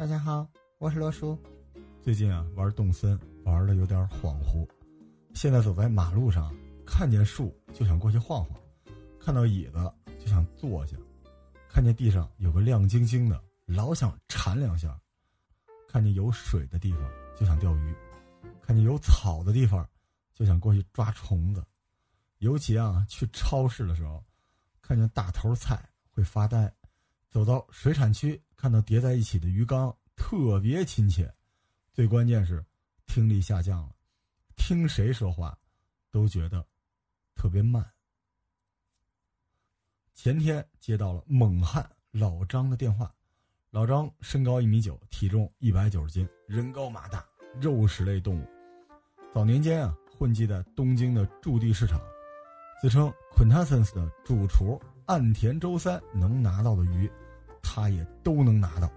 大家好，我是罗叔。最近啊，玩动森玩的有点恍惚。现在走在马路上，看见树就想过去晃晃，看到椅子就想坐下，看见地上有个亮晶晶的，老想铲两下；看见有水的地方就想钓鱼，看见有草的地方就想过去抓虫子。尤其啊，去超市的时候，看见大头菜会发呆。走到水产区，看到叠在一起的鱼缸，特别亲切。最关键是，听力下降了，听谁说话，都觉得特别慢。前天接到了猛汉老张的电话，老张身高一米九，体重一百九十斤，人高马大，肉食类动物。早年间啊，混迹在东京的驻地市场，自称 Quintessence 的主厨。岸田周三能拿到的鱼，他也都能拿到。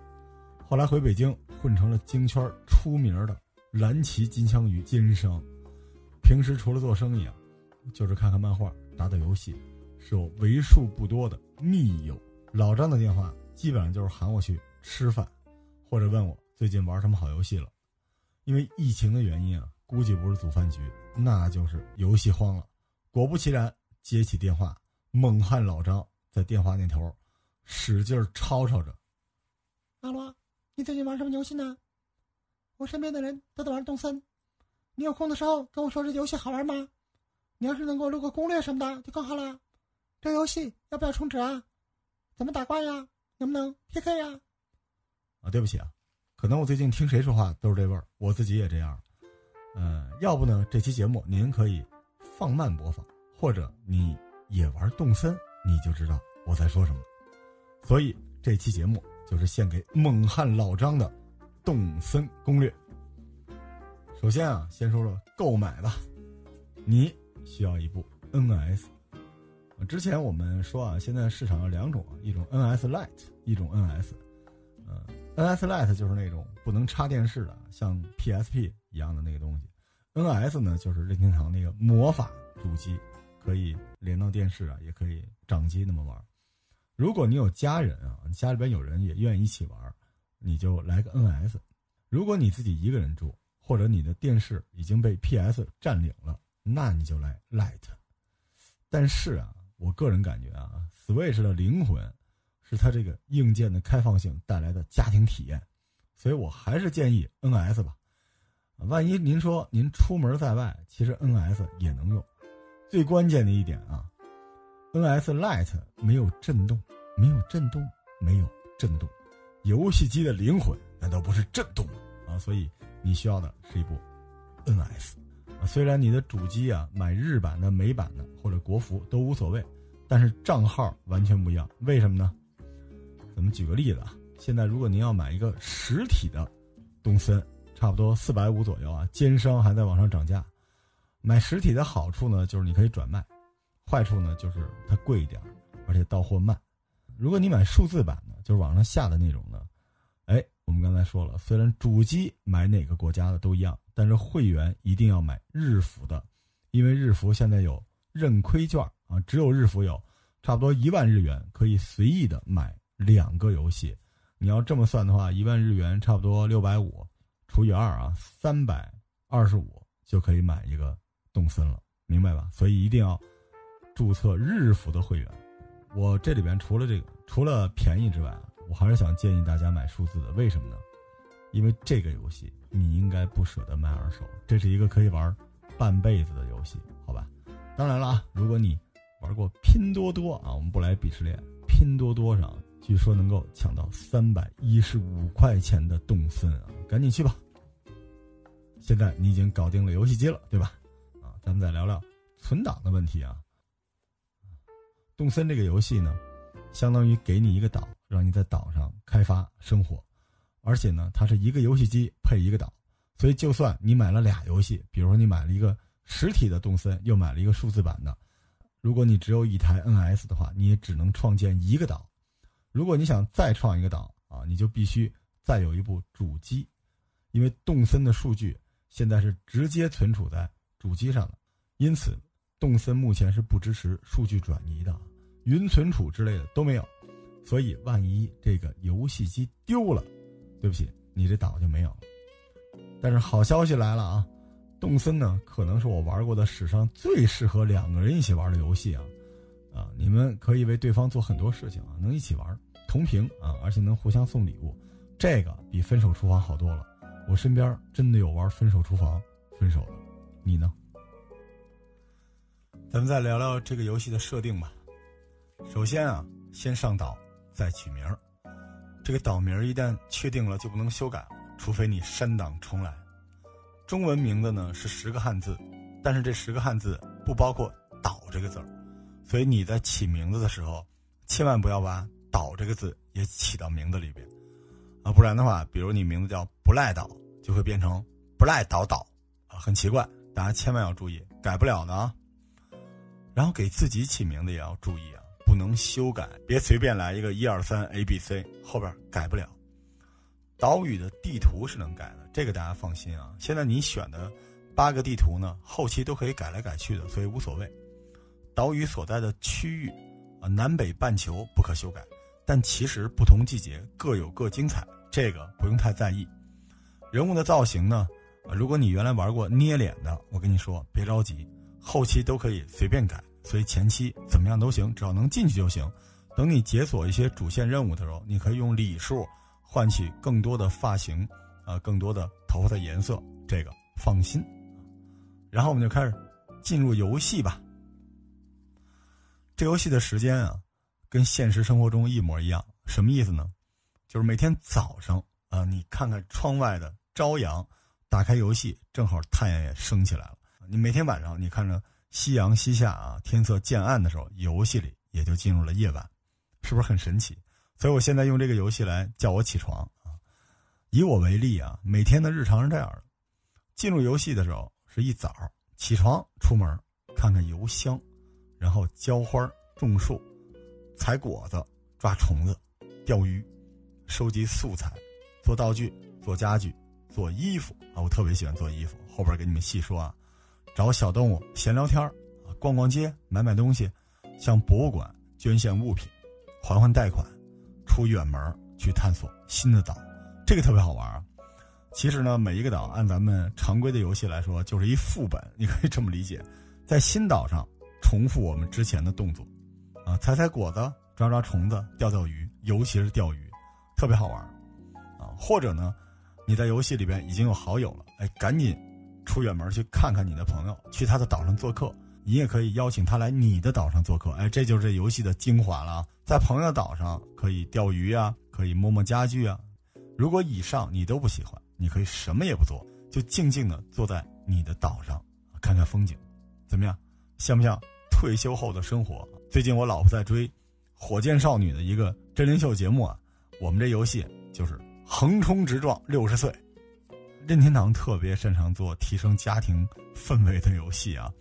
后来回北京混成了京圈出名的蓝鳍金枪鱼奸商。平时除了做生意啊，就是看看漫画、打打游戏，是我为数不多的密友。老张的电话基本上就是喊我去吃饭，或者问我最近玩什么好游戏了。因为疫情的原因啊，估计不是组饭局，那就是游戏荒了。果不其然，接起电话。猛汉老张在电话那头使劲吵吵着：“阿罗，你最近玩什么游戏呢？我身边的人都在玩动森，你有空的时候跟我说这游戏好玩吗？你要是能给我录个攻略什么的就更好了。这游戏要不要充值啊？怎么打怪呀？能不能 PK 呀？”啊，对不起啊，可能我最近听谁说话都是这味儿，我自己也这样。嗯，要不呢，这期节目您可以放慢播放，或者你。也玩动森，你就知道我在说什么。所以这期节目就是献给猛汉老张的动森攻略。首先啊，先说说购买吧。你需要一部 NS。之前我们说啊，现在市场有两种，一种 NS Lite，一种 NS。嗯，NS Lite 就是那种不能插电视的，像 PSP 一样的那个东西。NS 呢，就是任天堂那个魔法主机。可以连到电视啊，也可以掌机那么玩。如果你有家人啊，家里边有人也愿意一起玩，你就来个 NS。如果你自己一个人住，或者你的电视已经被 PS 占领了，那你就来 Light。但是啊，我个人感觉啊，Switch 的灵魂是它这个硬件的开放性带来的家庭体验，所以我还是建议 NS 吧。万一您说您出门在外，其实 NS 也能用。最关键的一点啊，NS Lite 没有震动，没有震动，没有震动。游戏机的灵魂难道不是震动吗？啊，所以你需要的是一部 NS。啊，虽然你的主机啊买日版的、美版的或者国服都无所谓，但是账号完全不一样。为什么呢？咱们举个例子啊，现在如果您要买一个实体的东森，差不多四百五左右啊，奸商还在往上涨价。买实体的好处呢，就是你可以转卖；坏处呢，就是它贵一点，而且到货慢。如果你买数字版的，就是网上下的那种呢，哎，我们刚才说了，虽然主机买哪个国家的都一样，但是会员一定要买日服的，因为日服现在有认亏券啊，只有日服有，差不多一万日元可以随意的买两个游戏。你要这么算的话，一万日元差不多六百五，除以二啊，三百二十五就可以买一个。动森了，明白吧？所以一定要注册日服的会员。我这里边除了这个，除了便宜之外，我还是想建议大家买数字的。为什么呢？因为这个游戏你应该不舍得卖二手，这是一个可以玩半辈子的游戏，好吧？当然了啊，如果你玩过拼多多啊，我们不来鄙视链，拼多多上据说能够抢到三百一十五块钱的动森啊，赶紧去吧！现在你已经搞定了游戏机了，对吧？咱们再聊聊存档的问题啊。动森这个游戏呢，相当于给你一个岛，让你在岛上开发生活，而且呢，它是一个游戏机配一个岛，所以就算你买了俩游戏，比如说你买了一个实体的动森，又买了一个数字版的，如果你只有一台 NS 的话，你也只能创建一个岛。如果你想再创一个岛啊，你就必须再有一部主机，因为动森的数据现在是直接存储在。主机上的，因此，动森目前是不支持数据转移的，云存储之类的都没有，所以万一这个游戏机丢了，对不起，你这岛就没有了。但是好消息来了啊！动森呢，可能是我玩过的史上最适合两个人一起玩的游戏啊！啊，你们可以为对方做很多事情啊，能一起玩，同屏啊，而且能互相送礼物，这个比分手厨房好多了。我身边真的有玩分手厨房分手的，你呢？咱们再聊聊这个游戏的设定吧。首先啊，先上岛再取名儿，这个岛名一旦确定了就不能修改，除非你删档重来。中文名字呢是十个汉字，但是这十个汉字不包括“岛”这个字儿，所以你在起名字的时候，千万不要把“岛”这个字也起到名字里边，啊，不然的话，比如你名字叫“不赖岛”，就会变成“不赖岛岛”，啊，很奇怪，大家千万要注意，改不了的啊。然后给自己起名字也要注意啊，不能修改，别随便来一个一二三 A B C，后边改不了。岛屿的地图是能改的，这个大家放心啊。现在你选的八个地图呢，后期都可以改来改去的，所以无所谓。岛屿所在的区域啊，南北半球不可修改，但其实不同季节各有各精彩，这个不用太在意。人物的造型呢，如果你原来玩过捏脸的，我跟你说别着急，后期都可以随便改，所以前期怎么样都行，只要能进去就行。等你解锁一些主线任务的时候，你可以用礼数。换取更多的发型，啊，更多的头发的颜色，这个放心。然后我们就开始进入游戏吧。这游戏的时间啊，跟现实生活中一模一样。什么意思呢？就是每天早上啊，你看看窗外的朝阳，打开游戏，正好太阳也升起来了。你每天晚上你看着夕阳西下啊，天色渐暗的时候，游戏里也就进入了夜晚，是不是很神奇？所以我现在用这个游戏来叫我起床啊！以我为例啊，每天的日常是这样的：进入游戏的时候是一早起床出门，看看邮箱，然后浇花、种树、采果子、抓虫子、钓鱼、收集素材、做道具、做家具、做衣服啊！我特别喜欢做衣服，后边给你们细说啊。找小动物闲聊天啊，逛逛街买买东西，向博物馆捐献物品，还还贷款。出远门去探索新的岛，这个特别好玩啊！其实呢，每一个岛按咱们常规的游戏来说，就是一副本，你可以这么理解。在新岛上重复我们之前的动作，啊，采采果子，抓抓虫子，钓钓鱼，尤其是钓鱼，特别好玩啊！或者呢，你在游戏里边已经有好友了，哎，赶紧出远门去看看你的朋友，去他的岛上做客。你也可以邀请他来你的岛上做客，哎，这就是这游戏的精华了。在朋友岛上可以钓鱼啊，可以摸摸家具啊。如果以上你都不喜欢，你可以什么也不做，就静静的坐在你的岛上，看看风景，怎么样？像不像退休后的生活？最近我老婆在追《火箭少女》的一个真人秀节目啊。我们这游戏就是横冲直撞六十岁。任天堂特别擅长做提升家庭氛围的游戏啊。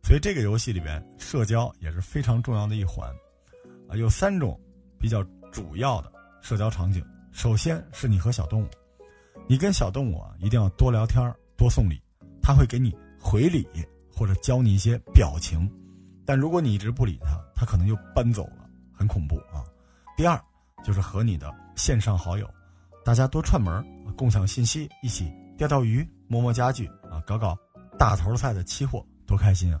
所以这个游戏里边，社交也是非常重要的一环，啊，有三种比较主要的社交场景。首先是你和小动物，你跟小动物啊，一定要多聊天多送礼，他会给你回礼或者教你一些表情。但如果你一直不理他，他可能就搬走了，很恐怖啊。第二就是和你的线上好友，大家多串门，共享信息，一起钓钓鱼、摸摸家具啊，搞搞大头菜的期货，多开心啊！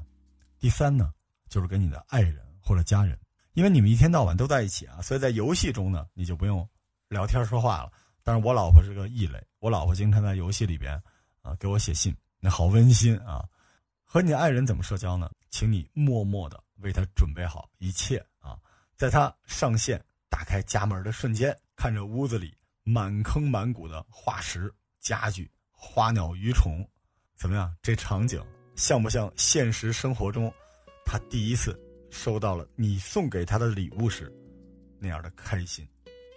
第三呢，就是跟你的爱人或者家人，因为你们一天到晚都在一起啊，所以在游戏中呢，你就不用聊天说话了。但是我老婆是个异类，我老婆经常在游戏里边啊给我写信，那好温馨啊。和你爱人怎么社交呢？请你默默的为他准备好一切啊，在他上线打开家门的瞬间，看着屋子里满坑满谷的化石、家具、花鸟鱼虫，怎么样？这场景。像不像现实生活中，他第一次收到了你送给他的礼物时那样的开心？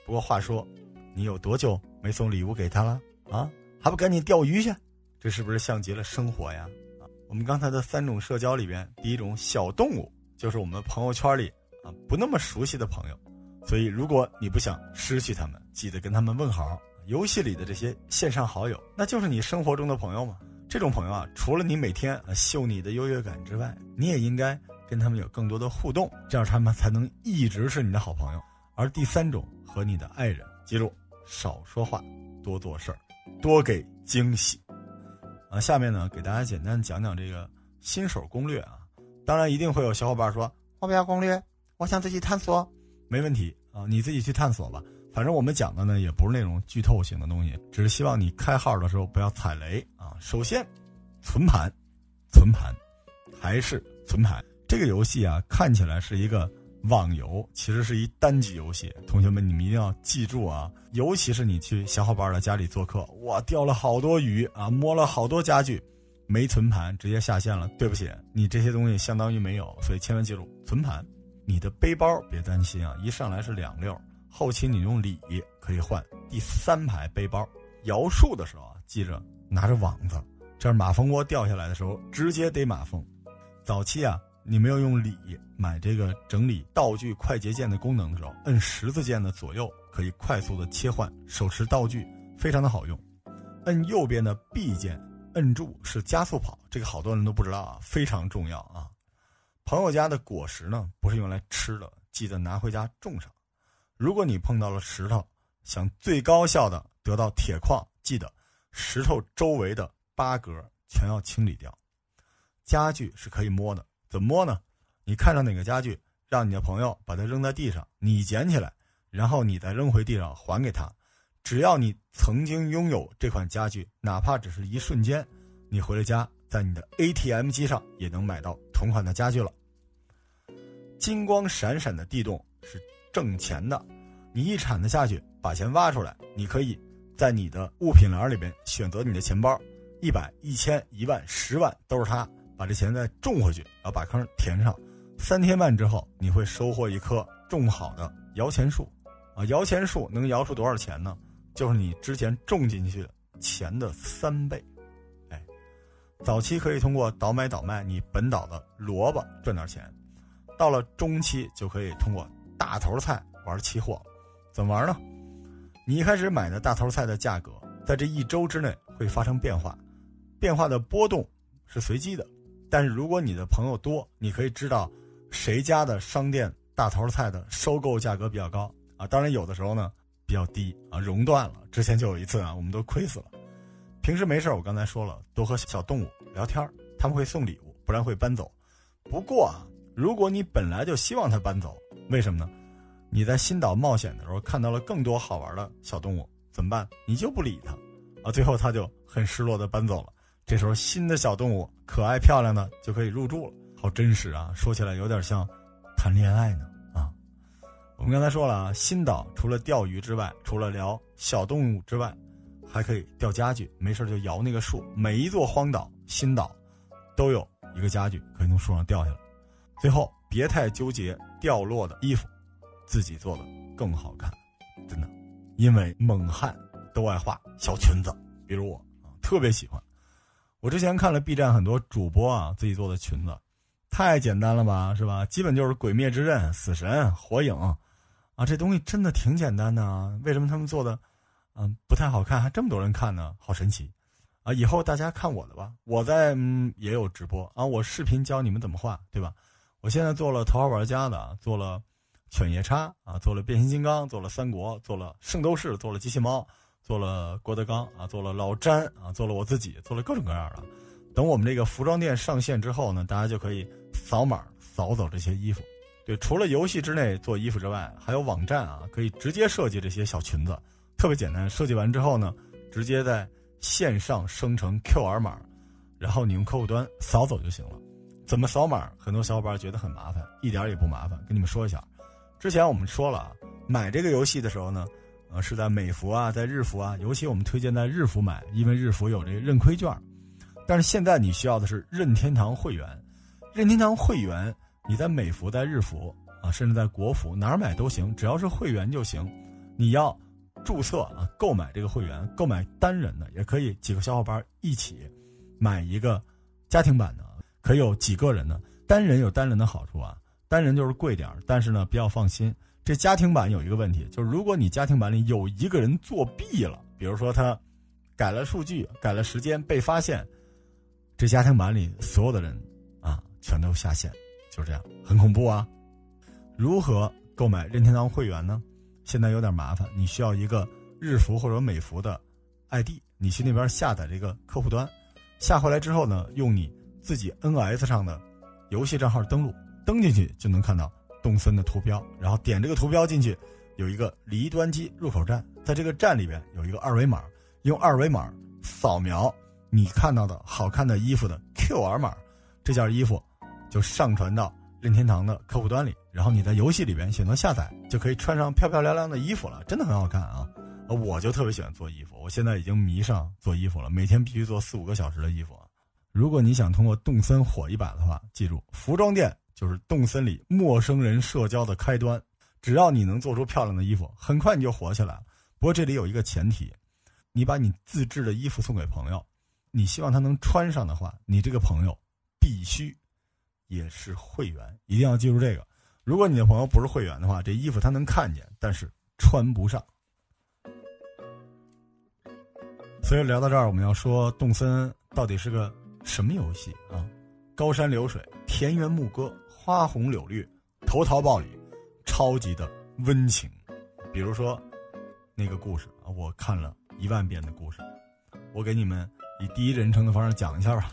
不过话说，你有多久没送礼物给他了啊？还不赶紧钓鱼去？这是不是像极了生活呀？啊，我们刚才的三种社交里边，第一种小动物就是我们朋友圈里啊不那么熟悉的朋友，所以如果你不想失去他们，记得跟他们问好。游戏里的这些线上好友，那就是你生活中的朋友嘛？这种朋友啊，除了你每天秀你的优越感之外，你也应该跟他们有更多的互动，这样他们才能一直是你的好朋友。而第三种和你的爱人，记住少说话，多做事儿，多给惊喜。啊，下面呢，给大家简单讲讲这个新手攻略啊。当然，一定会有小伙伴说：“我不要攻略，我想自己探索。”没问题啊，你自己去探索吧。反正我们讲的呢，也不是那种剧透型的东西，只是希望你开号的时候不要踩雷啊。首先，存盘，存盘，还是存盘。这个游戏啊，看起来是一个网游，其实是一单机游戏。同学们，你们一定要记住啊，尤其是你去小伙伴的家里做客，哇，钓了好多鱼啊，摸了好多家具，没存盘直接下线了。对不起，你这些东西相当于没有，所以千万记住存盘。你的背包别担心啊，一上来是两溜。后期你用礼可以换第三排背包，摇树的时候啊，记着拿着网子，这样马蜂窝掉下来的时候直接逮马蜂。早期啊，你没有用礼买这个整理道具快捷键的功能的时候，摁十字键的左右可以快速的切换手持道具，非常的好用。摁右边的 B 键，摁住是加速跑，这个好多人都不知道啊，非常重要啊。朋友家的果实呢，不是用来吃的，记得拿回家种上。如果你碰到了石头，想最高效的得到铁矿，记得石头周围的八格全要清理掉。家具是可以摸的，怎么摸呢？你看上哪个家具，让你的朋友把它扔在地上，你捡起来，然后你再扔回地上还给他。只要你曾经拥有这款家具，哪怕只是一瞬间，你回了家，在你的 ATM 机上也能买到同款的家具了。金光闪闪的地洞是挣钱的。你一铲子下去，把钱挖出来，你可以在你的物品栏里边选择你的钱包，一百、一千、一万、十万都是它，把这钱再种回去，然后把坑填上。三天半之后，你会收获一棵种好的摇钱树，啊，摇钱树能摇出多少钱呢？就是你之前种进去的钱的三倍。哎，早期可以通过倒买倒卖你本岛的萝卜赚点钱，到了中期就可以通过大头菜玩期货。怎么玩呢？你一开始买的大头菜的价格，在这一周之内会发生变化，变化的波动是随机的。但是如果你的朋友多，你可以知道谁家的商店大头菜的收购价格比较高啊。当然有的时候呢比较低啊，熔断了。之前就有一次啊，我们都亏死了。平时没事我刚才说了，多和小动物聊天他们会送礼物，不然会搬走。不过啊，如果你本来就希望它搬走，为什么呢？你在新岛冒险的时候看到了更多好玩的小动物，怎么办？你就不理它，啊，最后它就很失落的搬走了。这时候新的小动物可爱漂亮的就可以入住了，好真实啊！说起来有点像谈恋爱呢啊。我们刚才说了啊，新岛除了钓鱼之外，除了聊小动物之外，还可以钓家具，没事就摇那个树。每一座荒岛新岛都有一个家具可以从树上掉下来。最后别太纠结掉落的衣服。自己做的更好看，真的，因为猛汉都爱画小裙子，比如我啊，特别喜欢。我之前看了 B 站很多主播啊自己做的裙子，太简单了吧，是吧？基本就是鬼灭之刃、死神、火影，啊，这东西真的挺简单的啊。为什么他们做的，嗯，不太好看，还这么多人看呢？好神奇，啊！以后大家看我的吧，我在嗯也有直播啊，我视频教你们怎么画，对吧？我现在做了头号玩家的，做了。犬夜叉啊，做了变形金刚，做了三国，做了圣斗士，做了机器猫，做了郭德纲啊，做了老詹啊，做了我自己，做了各种各样的。等我们这个服装店上线之后呢，大家就可以扫码扫走这些衣服。对，除了游戏之内做衣服之外，还有网站啊，可以直接设计这些小裙子，特别简单。设计完之后呢，直接在线上生成 QR 码，然后你用客户端扫走就行了。怎么扫码？很多小伙伴觉得很麻烦，一点也不麻烦。跟你们说一下。之前我们说了啊，买这个游戏的时候呢，呃，是在美服啊，在日服啊，尤其我们推荐在日服买，因为日服有这个认亏券。但是现在你需要的是任天堂会员，任天堂会员你在美服、在日服啊，甚至在国服哪儿买都行，只要是会员就行。你要注册啊，购买这个会员，购买单人的也可以，几个小伙伴一起买一个家庭版的，可有几个人呢？单人有单人的好处啊。单人就是贵点，但是呢，比较放心。这家庭版有一个问题，就是如果你家庭版里有一个人作弊了，比如说他改了数据、改了时间被发现，这家庭版里所有的人啊全都下线，就这样，很恐怖啊！如何购买任天堂会员呢？现在有点麻烦，你需要一个日服或者美服的 ID，你去那边下载这个客户端，下回来之后呢，用你自己 NS 上的游戏账号登录，登进去就能看到动森的图标，然后点这个图标进去，有一个离端机入口站，在这个站里边有一个二维码，用二维码扫描你看到的好看的衣服的 QR 码，这件衣服就上传到任天堂的客户端里，然后你在游戏里边选择下载，就可以穿上漂漂亮亮的衣服了，真的很好看啊！我就特别喜欢做衣服，我现在已经迷上做衣服了，每天必须做四五个小时的衣服。如果你想通过动森火一把的话，记住，服装店就是动森里陌生人社交的开端。只要你能做出漂亮的衣服，很快你就火起来了。不过这里有一个前提，你把你自制的衣服送给朋友，你希望他能穿上的话，你这个朋友必须也是会员，一定要记住这个。如果你的朋友不是会员的话，这衣服他能看见，但是穿不上。所以聊到这儿，我们要说动森到底是个什么游戏啊？高山流水，田园牧歌，花红柳绿，投桃报李，超级的温情。比如说，那个故事啊，我看了一万遍的故事，我给你们以第一人称的方式讲一下吧。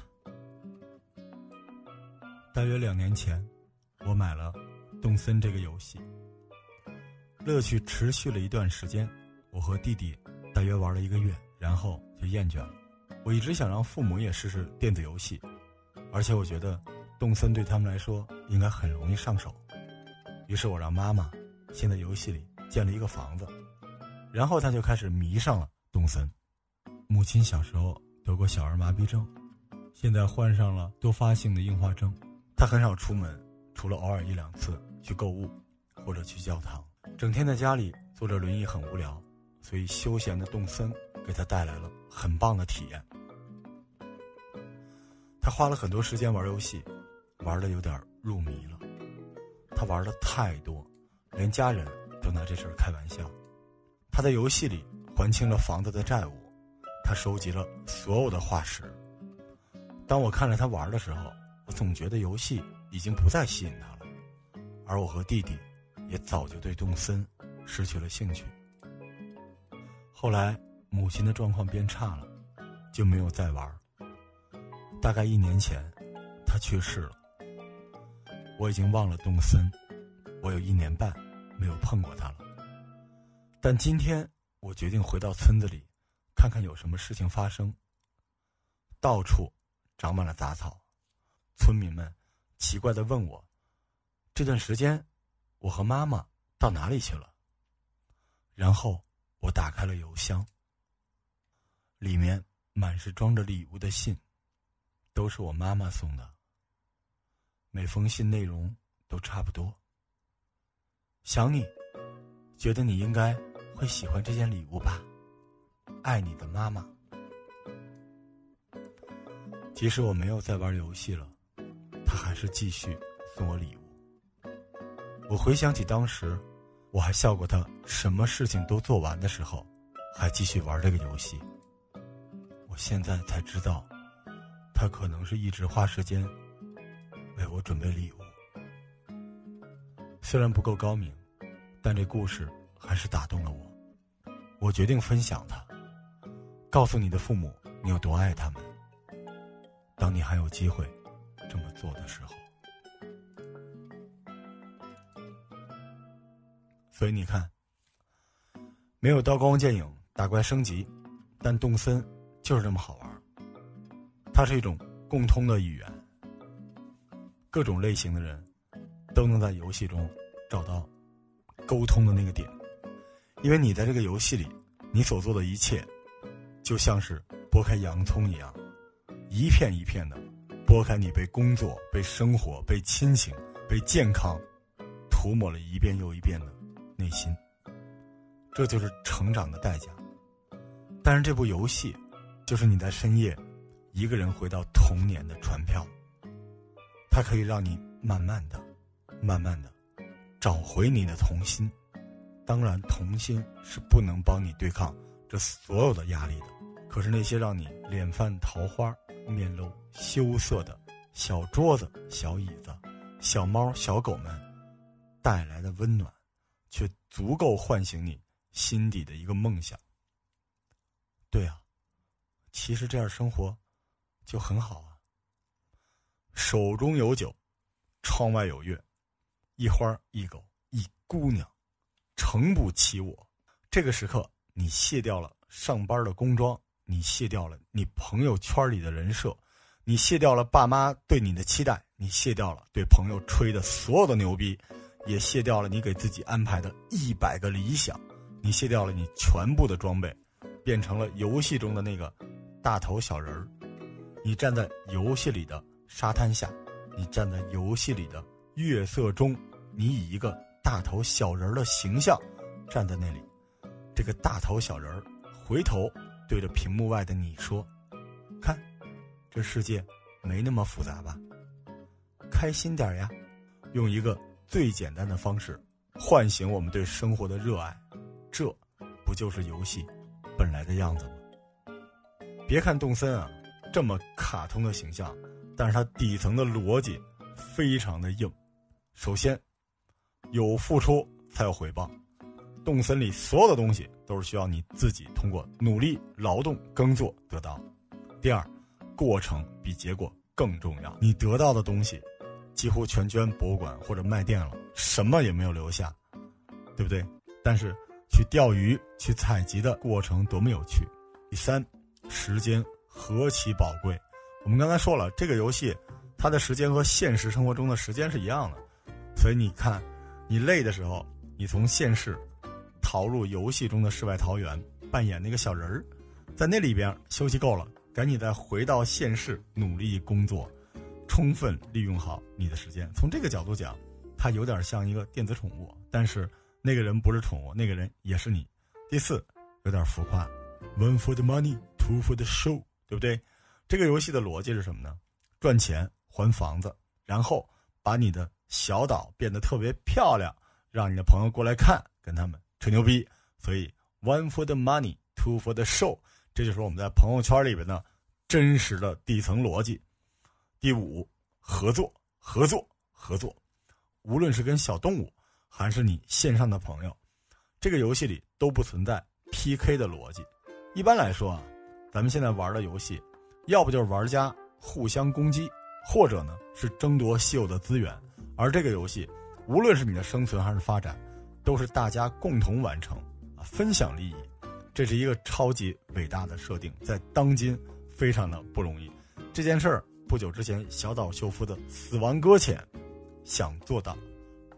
大约两年前，我买了动森这个游戏，乐趣持续了一段时间，我和弟弟大约玩了一个月。然后就厌倦了。我一直想让父母也试试电子游戏，而且我觉得动森对他们来说应该很容易上手。于是我让妈妈先在游戏里建了一个房子，然后他就开始迷上了动森。母亲小时候得过小儿麻痹症，现在患上了多发性的硬化症。他很少出门，除了偶尔一两次去购物或者去教堂，整天在家里坐着轮椅很无聊，所以休闲的动森。给他带来了很棒的体验。他花了很多时间玩游戏，玩的有点入迷了。他玩的太多，连家人都拿这事儿开玩笑。他在游戏里还清了房子的债务，他收集了所有的化石。当我看着他玩的时候，我总觉得游戏已经不再吸引他了，而我和弟弟也早就对动森失去了兴趣。后来。母亲的状况变差了，就没有再玩。大概一年前，她去世了。我已经忘了动森，我有一年半没有碰过他了。但今天我决定回到村子里，看看有什么事情发生。到处长满了杂草，村民们奇怪的问我：“这段时间，我和妈妈到哪里去了？”然后我打开了邮箱。里面满是装着礼物的信，都是我妈妈送的。每封信内容都差不多。想你，觉得你应该会喜欢这件礼物吧？爱你的妈妈。即使我没有再玩游戏了，她还是继续送我礼物。我回想起当时，我还笑过她什么事情都做完的时候，还继续玩这个游戏。我现在才知道，他可能是一直花时间为我准备礼物。虽然不够高明，但这故事还是打动了我。我决定分享它，告诉你的父母你有多爱他们。当你还有机会这么做的时候，所以你看，没有刀光剑影打怪升级，但动森。就是这么好玩它是一种共通的语言，各种类型的人都能在游戏中找到沟通的那个点，因为你在这个游戏里，你所做的一切就像是剥开洋葱一样，一片一片的剥开你被工作、被生活、被亲情、被健康涂抹了一遍又一遍的内心，这就是成长的代价。但是这部游戏。就是你在深夜，一个人回到童年的船票。它可以让你慢慢的、慢慢的找回你的童心。当然，童心是不能帮你对抗这所有的压力的。可是那些让你脸泛桃花、面露羞涩的小桌子、小椅子、小猫、小狗们带来的温暖，却足够唤醒你心底的一个梦想。对啊。其实这样生活就很好啊。手中有酒，窗外有月，一花一狗一姑娘，诚不欺我。这个时刻，你卸掉了上班的工装，你卸掉了你朋友圈里的人设，你卸掉了爸妈对你的期待，你卸掉了对朋友吹的所有的牛逼，也卸掉了你给自己安排的一百个理想，你卸掉了你全部的装备，变成了游戏中的那个大头小人儿。你站在游戏里的。沙滩下，你站在游戏里的月色中，你以一个大头小人的形象站在那里。这个大头小人回头对着屏幕外的你说：“看，这世界没那么复杂吧？开心点呀！用一个最简单的方式唤醒我们对生活的热爱，这不就是游戏本来的样子吗？别看动森啊，这么卡通的形象。”但是它底层的逻辑非常的硬。首先，有付出才有回报。动森里所有的东西都是需要你自己通过努力劳动耕作得到。第二，过程比结果更重要。你得到的东西几乎全捐博物馆或者卖店了，什么也没有留下，对不对？但是去钓鱼、去采集的过程多么有趣。第三，时间何其宝贵。我们刚才说了，这个游戏，它的时间和现实生活中的时间是一样的，所以你看，你累的时候，你从现实逃入游戏中的世外桃源，扮演那个小人儿，在那里边休息够了，赶紧再回到现实努力工作，充分利用好你的时间。从这个角度讲，它有点像一个电子宠物，但是那个人不是宠物，那个人也是你。第四，有点浮夸，one for the money，two for the show，对不对？这个游戏的逻辑是什么呢？赚钱还房子，然后把你的小岛变得特别漂亮，让你的朋友过来看，跟他们吹牛逼。所以，one for the money，two for the show，这就是我们在朋友圈里边的真实的底层逻辑。第五，合作，合作，合作，无论是跟小动物，还是你线上的朋友，这个游戏里都不存在 PK 的逻辑。一般来说啊，咱们现在玩的游戏。要不就是玩家互相攻击，或者呢是争夺稀有的资源，而这个游戏，无论是你的生存还是发展，都是大家共同完成，啊，分享利益，这是一个超级伟大的设定，在当今非常的不容易。这件事儿不久之前小岛秀夫的《死亡搁浅》想做到，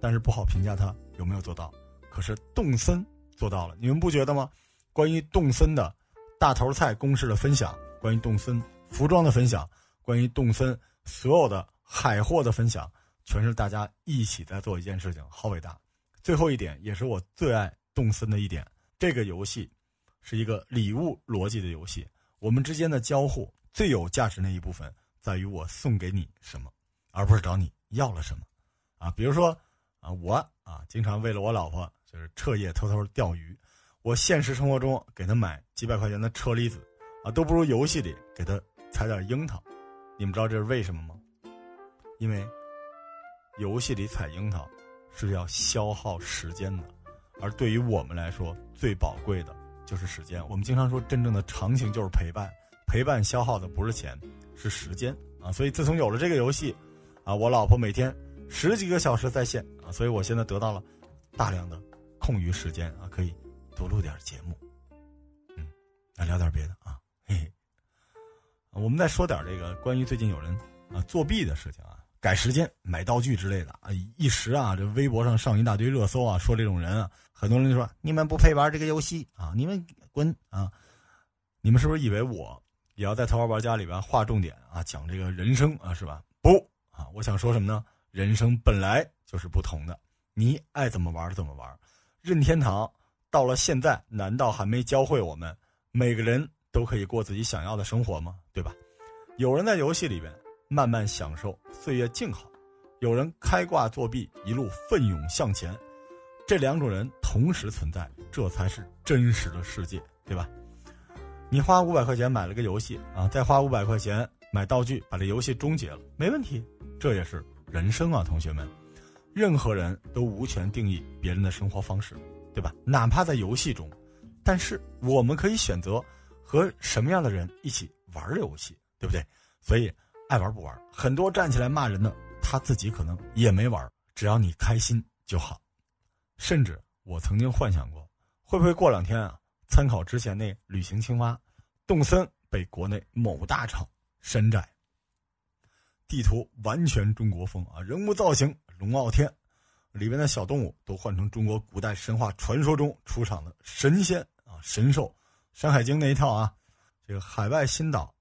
但是不好评价他有没有做到。可是动森做到了，你们不觉得吗？关于动森的大头菜公式的分享，关于动森。服装的分享，关于动森所有的海货的分享，全是大家一起在做一件事情，好伟大。最后一点也是我最爱动森的一点，这个游戏是一个礼物逻辑的游戏。我们之间的交互最有价值那一部分，在于我送给你什么，而不是找你要了什么。啊，比如说啊，我啊，经常为了我老婆就是彻夜偷偷钓鱼，我现实生活中给他买几百块钱的车厘子，啊，都不如游戏里给他。采点樱桃，你们知道这是为什么吗？因为游戏里采樱桃是要消耗时间的，而对于我们来说，最宝贵的就是时间。我们经常说，真正的长情就是陪伴，陪伴消耗的不是钱，是时间啊。所以自从有了这个游戏，啊，我老婆每天十几个小时在线啊，所以我现在得到了大量的空余时间啊，可以多录点节目。嗯，来聊点别的啊，嘿嘿。我们再说点这个关于最近有人啊作弊的事情啊，改时间、买道具之类的啊，一时啊，这微博上上一大堆热搜啊，说这种人啊，很多人就说你们不配玩这个游戏啊，你们滚啊！你们是不是以为我也要在《桃花玩家》里边划重点啊，讲这个人生啊，是吧？不啊，我想说什么呢？人生本来就是不同的，你爱怎么玩怎么玩。任天堂到了现在，难道还没教会我们每个人？都可以过自己想要的生活吗？对吧？有人在游戏里边慢慢享受岁月静好，有人开挂作弊，一路奋勇向前。这两种人同时存在，这才是真实的世界，对吧？你花五百块钱买了个游戏啊，再花五百块钱买道具，把这游戏终结了，没问题。这也是人生啊，同学们。任何人都无权定义别人的生活方式，对吧？哪怕在游戏中，但是我们可以选择。和什么样的人一起玩游戏，对不对？所以爱玩不玩，很多站起来骂人的，他自己可能也没玩。只要你开心就好。甚至我曾经幻想过，会不会过两天啊？参考之前那旅行青蛙，动森被国内某大厂山寨，地图完全中国风啊，人物造型龙傲天，里边的小动物都换成中国古代神话传说中出场的神仙啊神兽，《山海经》那一套啊，这个海外新岛，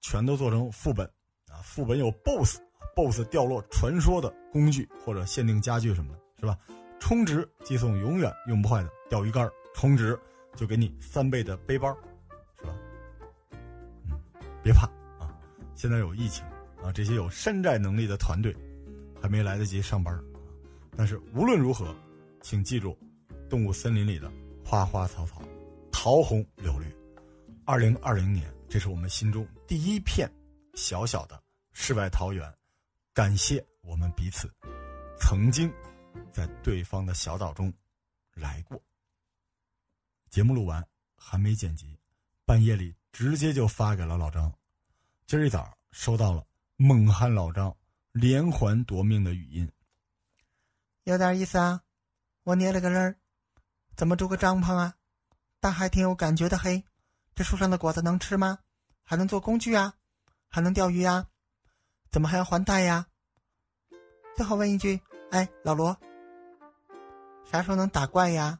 全都做成副本啊，副本有 BOSS，BOSS 掉落传说的工具或者限定家具什么的，是吧？充值寄送永远用不坏的钓鱼竿，充值就给你三倍的背包，是吧？嗯，别怕啊，现在有疫情啊，这些有山寨能力的团队还没来得及上班，但是无论如何，请记住，动物森林里的花花草草，桃红柳绿。二零二零年，这是我们心中第一片小小的世外桃源，感谢我们彼此曾经。在对方的小岛中来过。节目录完还没剪辑，半夜里直接就发给了老张。今儿一早收到了猛汉老张连环夺命的语音，有点意思啊！我捏了个人儿，怎么住个帐篷啊？但还挺有感觉的嘿。这树上的果子能吃吗？还能做工具啊？还能钓鱼呀？怎么还要还贷呀？最后问一句，哎，老罗。啥时候能打怪呀？